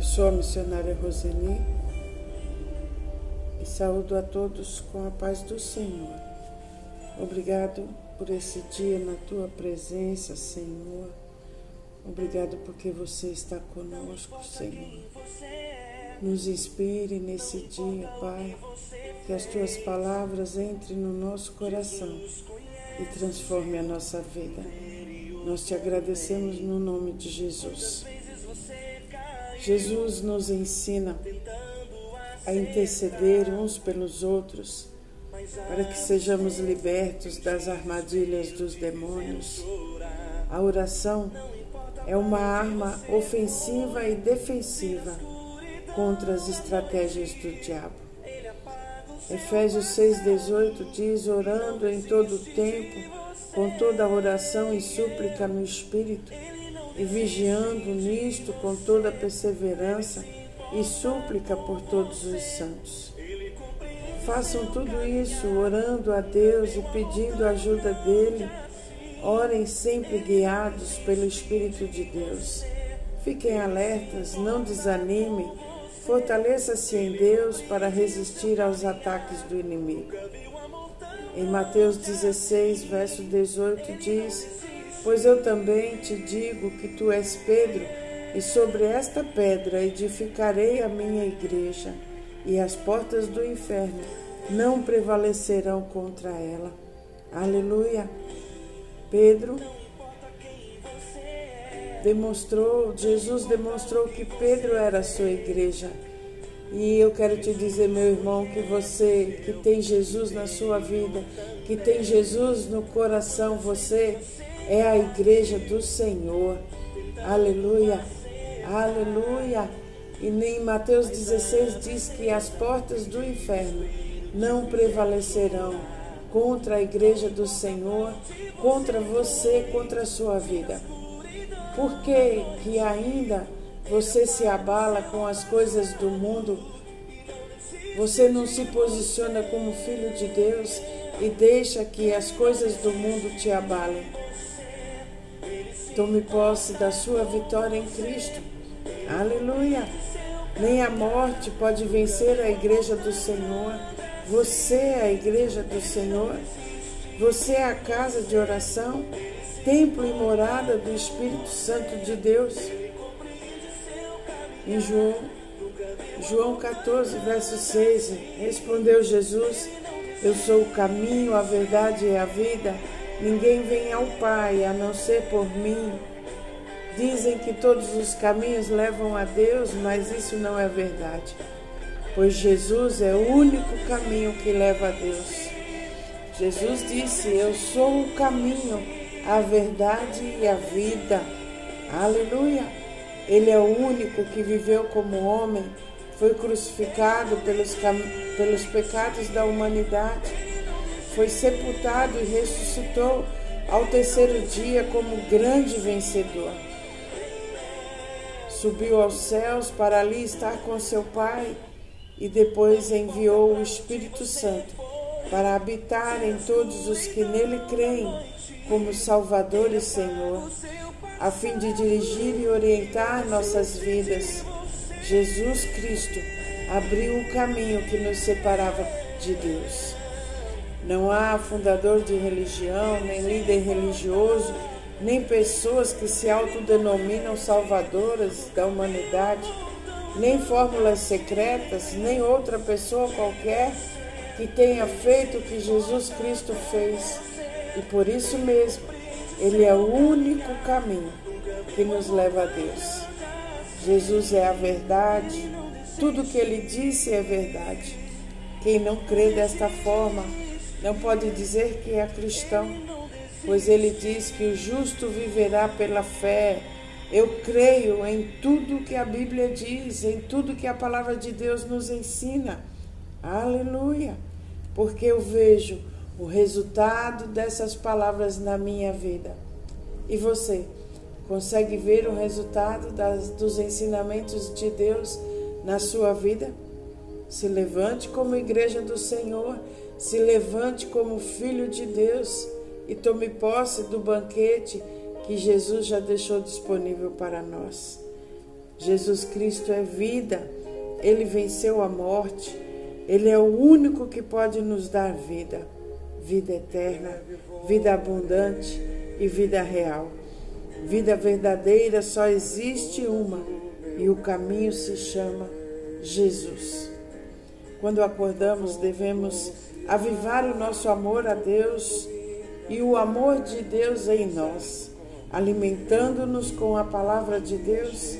Eu sou a missionária Roseni e saúdo a todos com a paz do Senhor. Obrigado por esse dia na tua presença, Senhor. Obrigado porque você está conosco, Senhor. Nos inspire nesse dia, Pai, que as tuas palavras entrem no nosso coração e transforme a nossa vida. Nós te agradecemos no nome de Jesus. Jesus nos ensina a interceder uns pelos outros para que sejamos libertos das armadilhas dos demônios. A oração é uma arma ofensiva e defensiva contra as estratégias do diabo. Efésios 6,18 diz: orando em todo o tempo, com toda oração e súplica no Espírito e vigiando nisto com toda perseverança e súplica por todos os santos. Façam tudo isso orando a Deus e pedindo a ajuda dele. Orem sempre guiados pelo Espírito de Deus. Fiquem alertas, não desanimem, fortaleça-se em Deus para resistir aos ataques do inimigo. Em Mateus 16, verso 18 diz: Pois eu também te digo que tu és Pedro, e sobre esta pedra edificarei a minha igreja, e as portas do inferno não prevalecerão contra ela. Aleluia. Pedro demonstrou, Jesus demonstrou que Pedro era a sua igreja. E eu quero te dizer, meu irmão, que você que tem Jesus na sua vida, que tem Jesus no coração, você é a igreja do Senhor. Aleluia, aleluia. E em Mateus 16 diz que as portas do inferno não prevalecerão contra a igreja do Senhor, contra você, contra a sua vida. Por que, que ainda você se abala com as coisas do mundo? Você não se posiciona como filho de Deus e deixa que as coisas do mundo te abalem. Tome posse da sua vitória em Cristo. Aleluia! Nem a morte pode vencer a igreja do Senhor. Você é a igreja do Senhor. Você é a casa de oração, templo e morada do Espírito Santo de Deus. Em João, João 14, verso 6, respondeu Jesus: Eu sou o caminho, a verdade e a vida. Ninguém vem ao Pai a não ser por mim. Dizem que todos os caminhos levam a Deus, mas isso não é verdade, pois Jesus é o único caminho que leva a Deus. Jesus disse: Eu sou o caminho, a verdade e a vida. Aleluia! Ele é o único que viveu como homem, foi crucificado pelos, pelos pecados da humanidade foi sepultado e ressuscitou ao terceiro dia como grande vencedor. Subiu aos céus para ali estar com seu Pai e depois enviou o Espírito Santo para habitar em todos os que nele creem como Salvador e Senhor, a fim de dirigir e orientar nossas vidas. Jesus Cristo abriu o caminho que nos separava de Deus. Não há fundador de religião, nem líder religioso, nem pessoas que se autodenominam salvadoras da humanidade, nem fórmulas secretas, nem outra pessoa qualquer que tenha feito o que Jesus Cristo fez. E por isso mesmo, Ele é o único caminho que nos leva a Deus. Jesus é a verdade, tudo que Ele disse é verdade. Quem não crê desta forma, não pode dizer que é cristão, pois ele diz que o justo viverá pela fé. Eu creio em tudo que a Bíblia diz, em tudo que a palavra de Deus nos ensina. Aleluia! Porque eu vejo o resultado dessas palavras na minha vida. E você consegue ver o resultado das, dos ensinamentos de Deus na sua vida? Se levante como igreja do Senhor se levante como filho de Deus e tome posse do banquete que Jesus já deixou disponível para nós. Jesus Cristo é vida, ele venceu a morte, ele é o único que pode nos dar vida, vida eterna, vida abundante e vida real. Vida verdadeira só existe uma e o caminho se chama Jesus. Quando acordamos, devemos avivar o nosso amor a Deus e o amor de Deus em nós, alimentando-nos com a palavra de Deus,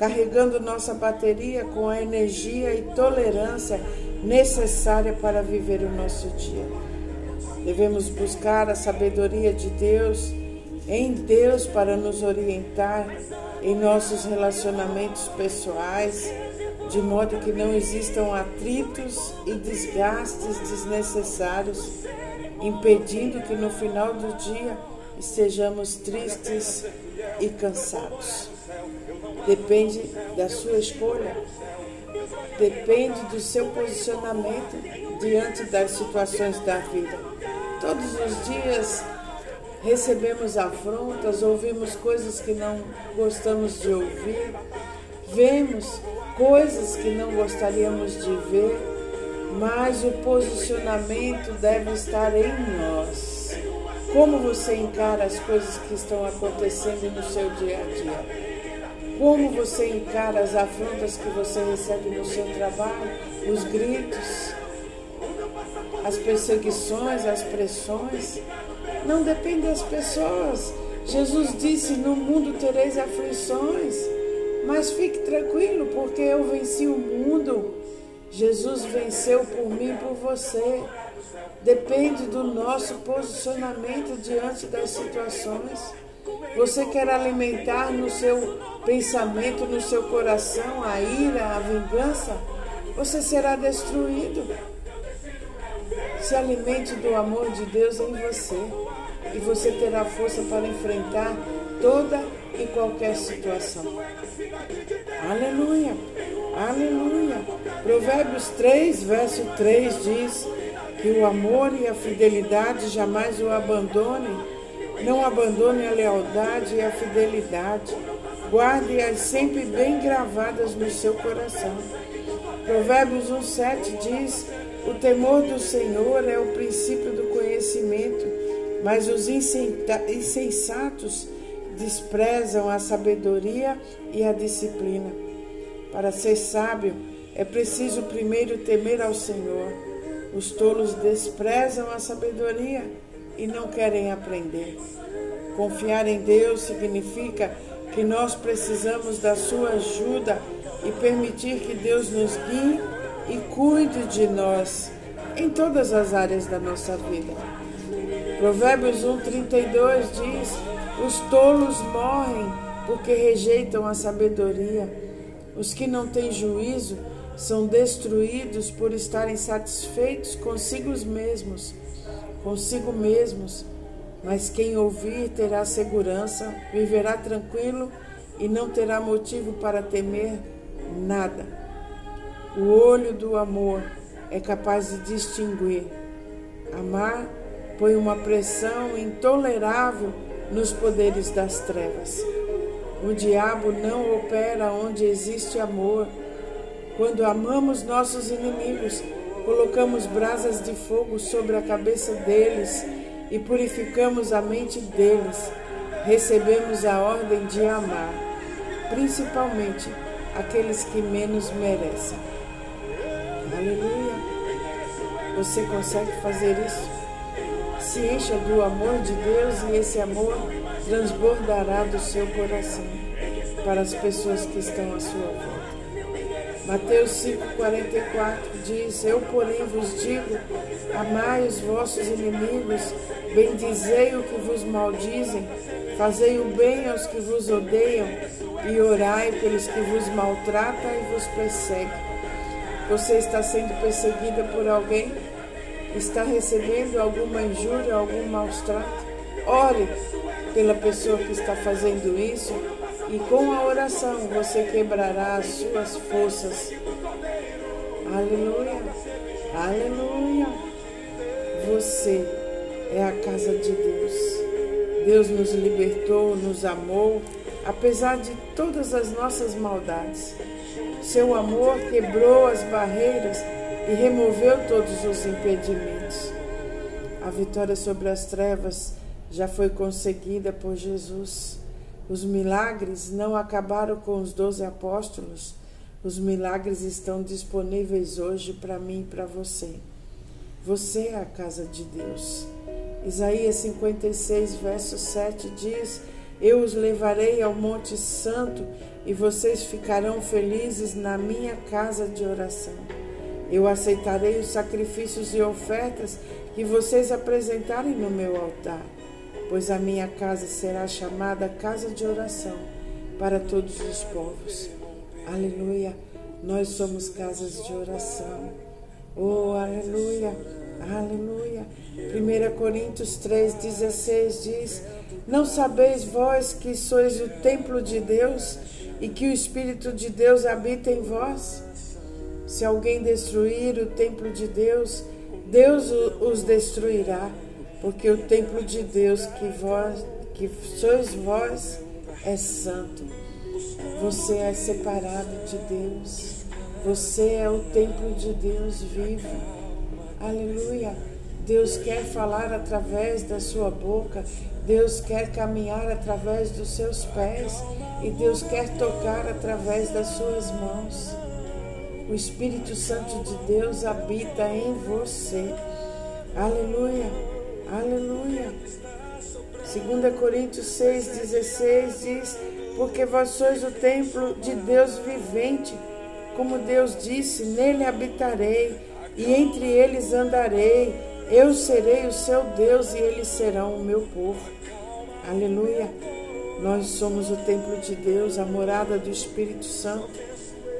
carregando nossa bateria com a energia e tolerância necessária para viver o nosso dia. Devemos buscar a sabedoria de Deus em Deus para nos orientar em nossos relacionamentos pessoais, de modo que não existam atritos e desgastes desnecessários, impedindo que no final do dia estejamos tristes e cansados. Depende da sua escolha, depende do seu posicionamento diante das situações da vida. Todos os dias recebemos afrontas, ouvimos coisas que não gostamos de ouvir, vemos coisas que não gostaríamos de ver, mas o posicionamento deve estar em nós. Como você encara as coisas que estão acontecendo no seu dia a dia? Como você encara as afrontas que você recebe no seu trabalho, os gritos, as perseguições, as pressões? Não depende das pessoas. Jesus disse: No mundo tereis aflições, mas fique tranquilo, porque eu venci o mundo. Jesus venceu por mim e por você. Depende do nosso posicionamento diante das situações. Você quer alimentar no seu pensamento, no seu coração, a ira, a vingança? Você será destruído. Se alimente do amor de Deus em você e você terá força para enfrentar toda e qualquer situação. Aleluia, aleluia. Provérbios 3, verso 3 diz que o amor e a fidelidade jamais o abandonem. Não abandone a lealdade e a fidelidade. Guarde-as sempre bem gravadas no seu coração. Provérbios 1,7 diz o temor do Senhor é o princípio do conhecimento, mas os insensatos desprezam a sabedoria e a disciplina. Para ser sábio, é preciso primeiro temer ao Senhor. Os tolos desprezam a sabedoria e não querem aprender. Confiar em Deus significa que nós precisamos da sua ajuda e permitir que Deus nos guie e cuide de nós em todas as áreas da nossa vida. Provérbios 1,32 diz: Os tolos morrem porque rejeitam a sabedoria. Os que não têm juízo são destruídos por estarem satisfeitos consigo mesmos, consigo mesmos. Mas quem ouvir terá segurança, viverá tranquilo e não terá motivo para temer nada. O olho do amor é capaz de distinguir. Amar põe uma pressão intolerável nos poderes das trevas. O diabo não opera onde existe amor. Quando amamos nossos inimigos, colocamos brasas de fogo sobre a cabeça deles e purificamos a mente deles. Recebemos a ordem de amar, principalmente aqueles que menos merecem. Aleluia. Você consegue fazer isso? Se encha do amor de Deus e esse amor transbordará do seu coração para as pessoas que estão à sua volta. Mateus 5,44 diz: Eu, porém, vos digo: amai os vossos inimigos, bendizei o que vos maldizem, fazei o bem aos que vos odeiam e orai pelos que vos maltratam e vos perseguem você está sendo perseguida por alguém? Está recebendo alguma injúria, algum maus trato? Ore pela pessoa que está fazendo isso e com a oração você quebrará as suas forças. Aleluia, aleluia. Você é a casa de Deus. Deus nos libertou, nos amou apesar de todas as nossas maldades. Seu amor quebrou as barreiras e removeu todos os impedimentos. A vitória sobre as trevas já foi conseguida por Jesus. Os milagres não acabaram com os doze apóstolos. Os milagres estão disponíveis hoje para mim e para você. Você é a casa de Deus. Isaías 56, verso 7 diz: Eu os levarei ao Monte Santo e vocês ficarão felizes na minha casa de oração. Eu aceitarei os sacrifícios e ofertas que vocês apresentarem no meu altar, pois a minha casa será chamada casa de oração para todos os povos. Aleluia! Nós somos casas de oração. Oh, aleluia! Aleluia! 1 Coríntios 3,16 diz: Não sabeis vós que sois o templo de Deus e que o Espírito de Deus habita em vós? Se alguém destruir o templo de Deus, Deus os destruirá, porque o templo de Deus que vós, que sois vós, é santo. Você é separado de Deus. Você é o templo de Deus vivo. Aleluia. Deus quer falar através da sua boca, Deus quer caminhar através dos seus pés e Deus quer tocar através das suas mãos. O Espírito Santo de Deus habita em você. Aleluia, aleluia. 2 Coríntios 6,16 diz: Porque vós sois o templo de Deus vivente, como Deus disse: Nele habitarei e entre eles andarei. Eu serei o seu Deus e eles serão o meu povo. Aleluia. Nós somos o templo de Deus, a morada do Espírito Santo.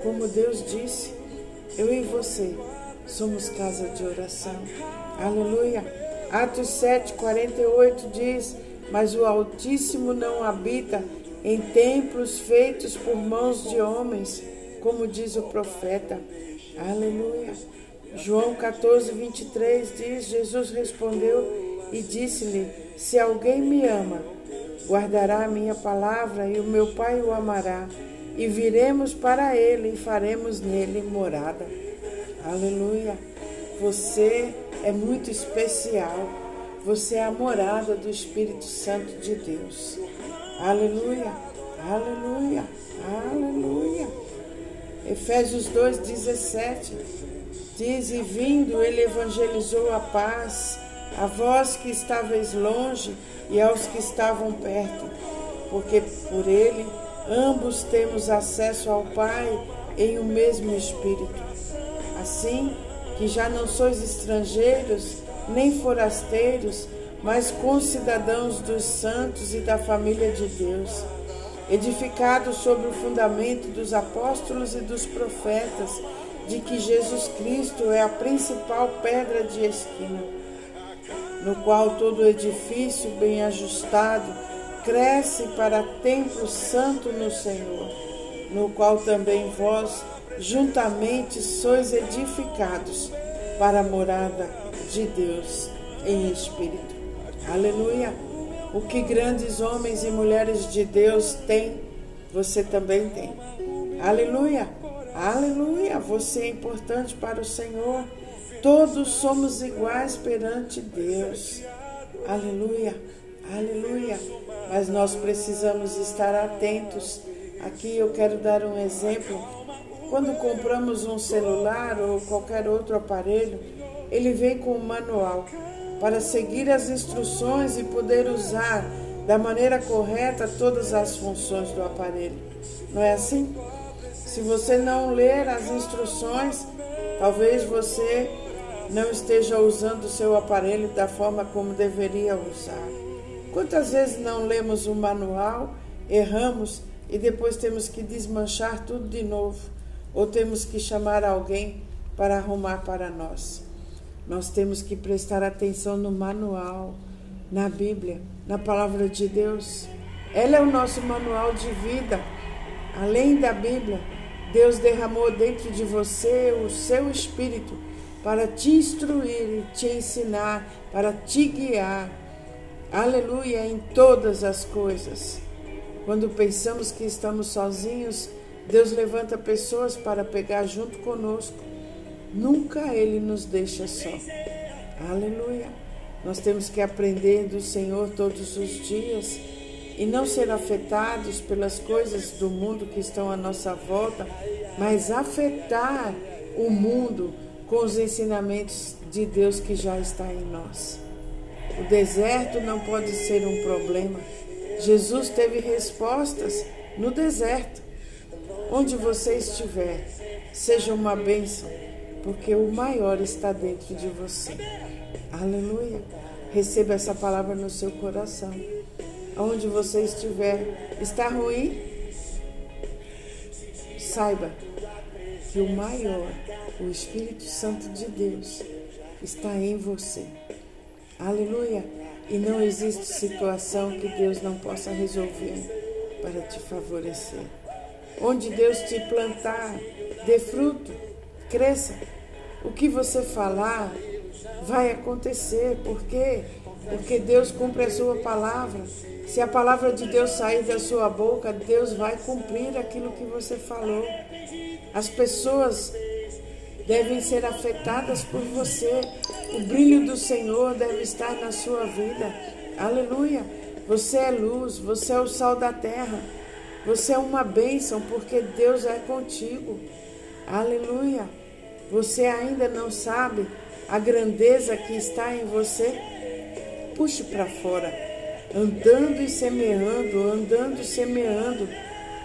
Como Deus disse, eu e você somos casa de oração. Aleluia. Atos 7, 48 diz: Mas o Altíssimo não habita em templos feitos por mãos de homens, como diz o profeta. Aleluia. João 14, 23 diz: Jesus respondeu e disse-lhe: Se alguém me ama, guardará a minha palavra e o meu Pai o amará, e viremos para ele e faremos nele morada. Aleluia! Você é muito especial. Você é a morada do Espírito Santo de Deus. Aleluia! Aleluia! Aleluia! Efésios 2,17 Diz: E vindo, ele evangelizou a paz a vós que estáveis longe e aos que estavam perto, porque por ele ambos temos acesso ao Pai em um mesmo Espírito. Assim que já não sois estrangeiros, nem forasteiros, mas concidadãos dos santos e da família de Deus, edificados sobre o fundamento dos apóstolos e dos profetas, de que Jesus Cristo é a principal pedra de esquina, no qual todo edifício bem ajustado cresce para templo santo no Senhor, no qual também vós juntamente sois edificados para a morada de Deus em espírito. Aleluia! O que grandes homens e mulheres de Deus têm, você também tem. Aleluia! Aleluia! Você é importante para o Senhor. Todos somos iguais perante Deus. Aleluia! Aleluia! Mas nós precisamos estar atentos. Aqui eu quero dar um exemplo. Quando compramos um celular ou qualquer outro aparelho, ele vem com um manual para seguir as instruções e poder usar da maneira correta todas as funções do aparelho. Não é assim? Se você não ler as instruções, talvez você não esteja usando o seu aparelho da forma como deveria usar. Quantas vezes não lemos o manual, erramos e depois temos que desmanchar tudo de novo, ou temos que chamar alguém para arrumar para nós? Nós temos que prestar atenção no manual, na Bíblia, na palavra de Deus. Ela é o nosso manual de vida. Além da Bíblia, Deus derramou dentro de você o seu espírito para te instruir e te ensinar, para te guiar. Aleluia, em todas as coisas. Quando pensamos que estamos sozinhos, Deus levanta pessoas para pegar junto conosco. Nunca Ele nos deixa só. Aleluia. Nós temos que aprender do Senhor todos os dias e não ser afetados pelas coisas do mundo que estão à nossa volta, mas afetar o mundo com os ensinamentos de Deus que já está em nós. O deserto não pode ser um problema. Jesus teve respostas no deserto. Onde você estiver, seja uma bênção, porque o maior está dentro de você. Aleluia. Receba essa palavra no seu coração. Onde você estiver, está ruim? Saiba que o maior, o Espírito Santo de Deus, está em você. Aleluia. E não existe situação que Deus não possa resolver para te favorecer. Onde Deus te plantar, dê fruto, cresça. O que você falar vai acontecer. Por quê? Porque Deus cumpre a sua palavra. Se a palavra de Deus sair da sua boca, Deus vai cumprir aquilo que você falou. As pessoas devem ser afetadas por você. O brilho do Senhor deve estar na sua vida. Aleluia. Você é luz, você é o sal da terra. Você é uma bênção porque Deus é contigo. Aleluia. Você ainda não sabe a grandeza que está em você? Puxe para fora, andando e semeando, andando e semeando.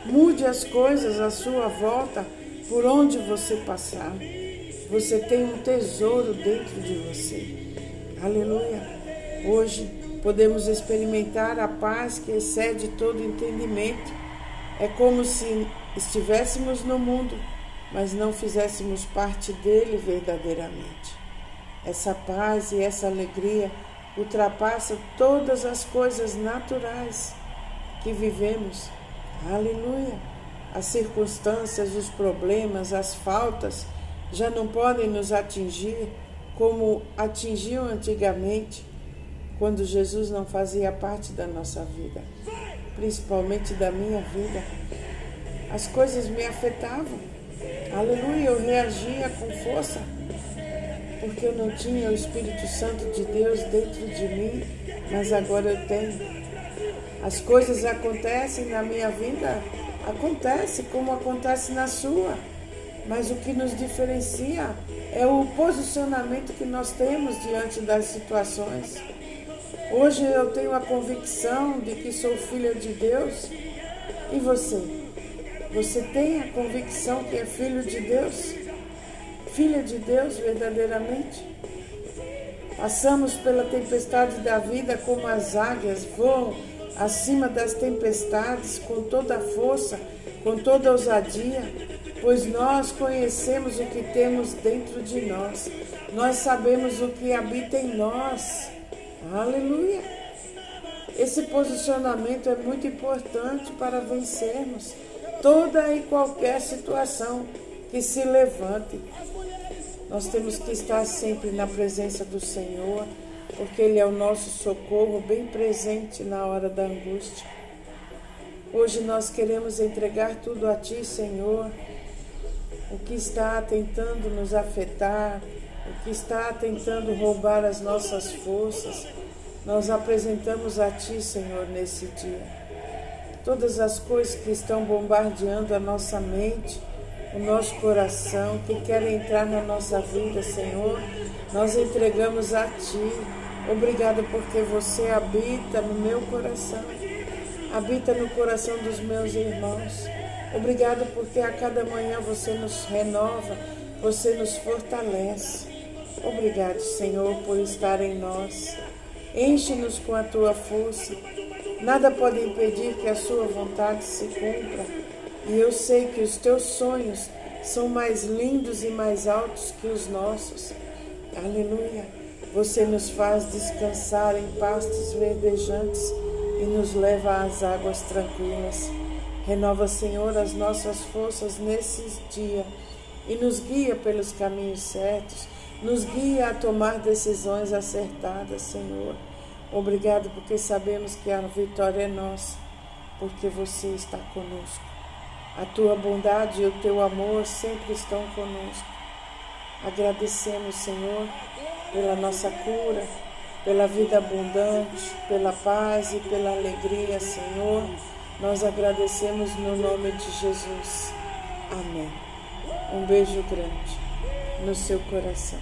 Mude as coisas à sua volta por onde você passar. Você tem um tesouro dentro de você. Aleluia. Hoje podemos experimentar a paz que excede todo entendimento. É como se estivéssemos no mundo, mas não fizéssemos parte dele verdadeiramente. Essa paz e essa alegria ultrapassa todas as coisas naturais que vivemos. Aleluia. As circunstâncias, os problemas, as faltas já não podem nos atingir como atingiam antigamente, quando Jesus não fazia parte da nossa vida, principalmente da minha vida. As coisas me afetavam. Aleluia, eu reagia com força, porque eu não tinha o Espírito Santo de Deus dentro de mim, mas agora eu tenho. As coisas acontecem na minha vida, acontece como acontece na sua. Mas o que nos diferencia é o posicionamento que nós temos diante das situações. Hoje eu tenho a convicção de que sou filha de Deus. E você? Você tem a convicção que é filho de Deus? Filha de Deus verdadeiramente? Passamos pela tempestade da vida como as águias voam acima das tempestades com toda a força, com toda a ousadia pois nós conhecemos o que temos dentro de nós, nós sabemos o que habita em nós. Aleluia! Esse posicionamento é muito importante para vencermos toda e qualquer situação que se levante. Nós temos que estar sempre na presença do Senhor, porque Ele é o nosso socorro bem presente na hora da angústia. Hoje nós queremos entregar tudo a Ti, Senhor o que está tentando nos afetar, o que está tentando roubar as nossas forças, nós apresentamos a Ti, Senhor, nesse dia. Todas as coisas que estão bombardeando a nossa mente, o nosso coração, que querem entrar na nossa vida, Senhor, nós entregamos a Ti. Obrigada porque você habita no meu coração, habita no coração dos meus irmãos. Obrigado porque a cada manhã você nos renova, você nos fortalece. Obrigado, Senhor, por estar em nós. Enche-nos com a tua força. Nada pode impedir que a sua vontade se cumpra. E eu sei que os teus sonhos são mais lindos e mais altos que os nossos. Aleluia. Você nos faz descansar em pastos verdejantes e nos leva às águas tranquilas. Renova, Senhor, as nossas forças nesses dias e nos guia pelos caminhos certos, nos guia a tomar decisões acertadas, Senhor. Obrigado porque sabemos que a vitória é nossa. porque você está conosco. A tua bondade e o teu amor sempre estão conosco. Agradecemos, Senhor, pela nossa cura, pela vida abundante, pela paz e pela alegria, Senhor. Nós agradecemos no nome de Jesus. Amém. Um beijo grande no seu coração.